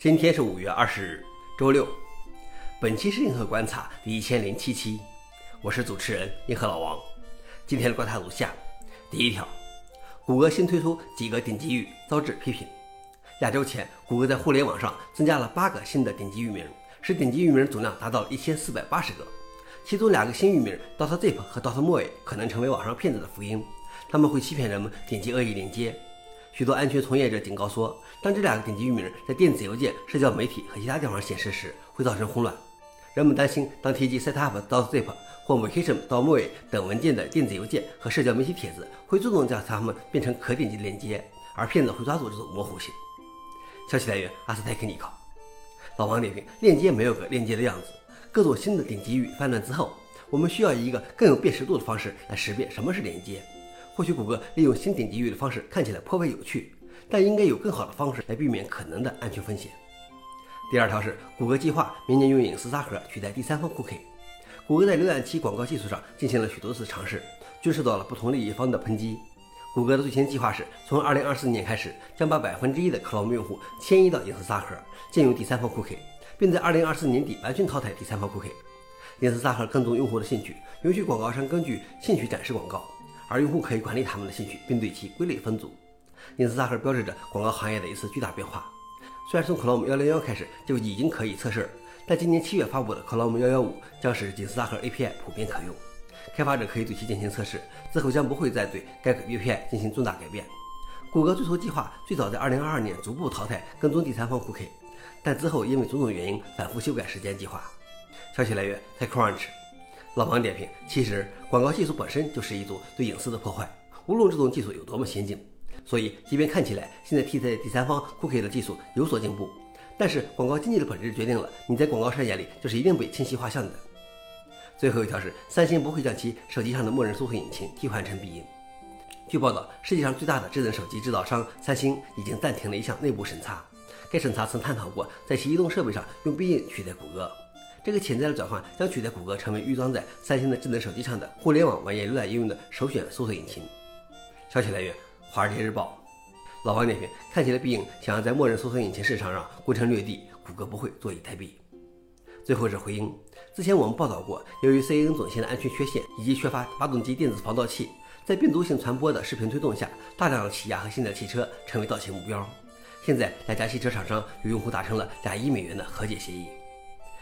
今天是五月二十日，周六。本期是硬核观察第一千零七期，我是主持人硬核老王。今天的观察如下：第一条，谷歌新推出几个顶级域遭致批评。亚洲前，谷歌在互联网上增加了八个新的顶级域名，使顶级域名总量达到了一千四百八十个。其中两个新域名 DotZip 和 DotMoe 可能成为网上骗子的福音，他们会欺骗人们点击恶意链接。许多安全从业者警告说，当这两个顶级域名在电子邮件、社交媒体和其他地方显示时，会造成混乱。人们担心，当提及 setup dot zip 或 vacation.moe 等文件的电子邮件和社交媒体帖子，会自动将它们变成可点击的链接，而骗子会抓住这种模糊性。消息来源：阿斯泰克尼考。老王点评：链接没有个链接的样子。各种新的顶级域泛滥之后，我们需要以一个更有辨识度的方式来识别什么是链接。或许谷歌利用新顶级域的方式看起来颇为有趣，但应该有更好的方式来避免可能的安全风险。第二条是，谷歌计划明年用隐私沙盒取代第三方 cookie。谷歌在浏览器广告技术上进行了许多次尝试，均受到了不同利益方的抨击。谷歌的最新计划是从2024年开始，将把百分之一的 Chrome 用户迁移到隐私沙盒，禁用第三方 cookie，并在2024年底完全淘汰第三方 cookie。隐私沙盒跟踪用户的兴趣，允许广告商根据兴趣展示广告。而用户可以管理他们的兴趣，并对其归类分组。隐私沙盒标志着广告行业的一次巨大变化。虽然从 Chrome 幺零幺开始就已经可以测试，但今年七月发布的 Chrome 幺幺五将使隐私沙盒 API 普遍可用。开发者可以对其进行测试，之后将不会再对该 API 进行重大改变。谷歌最初计划最早在二零二二年逐步淘汰跟踪第三方 Cookie，但之后因为种种原因反复修改时间计划。消息来源：TechCrunch。老王点评：其实广告技术本身就是一种对隐私的破坏，无论这种技术有多么先进。所以，即便看起来现在替代第三方 cookie 的技术有所进步，但是广告经济的本质决定了你在广告商眼里就是一定被清晰画像的。最后一条是，三星不会将其手机上的默认搜索引擎替换成必应。据报道，世界上最大的智能手机制造商三星已经暂停了一项内部审查，该审查曾探讨过在其移动设备上用必应取代谷歌。这个潜在的转换将取代谷歌成为预装在三星的智能手机上的互联网网页浏览应用的首选搜索引擎。消息来源：华尔街日报。老王点评：看起来必应想要在默认搜索引擎市场上攻城略地，谷歌不会坐以待毙。最后是回应：之前我们报道过，由于 CNN 总线的安全缺陷以及缺乏发动机电子防盗器，在病毒性传播的视频推动下，大量的起亚和现代汽车成为盗窃目标。现在两家汽车厂商与用户达成了两亿美元的和解协议。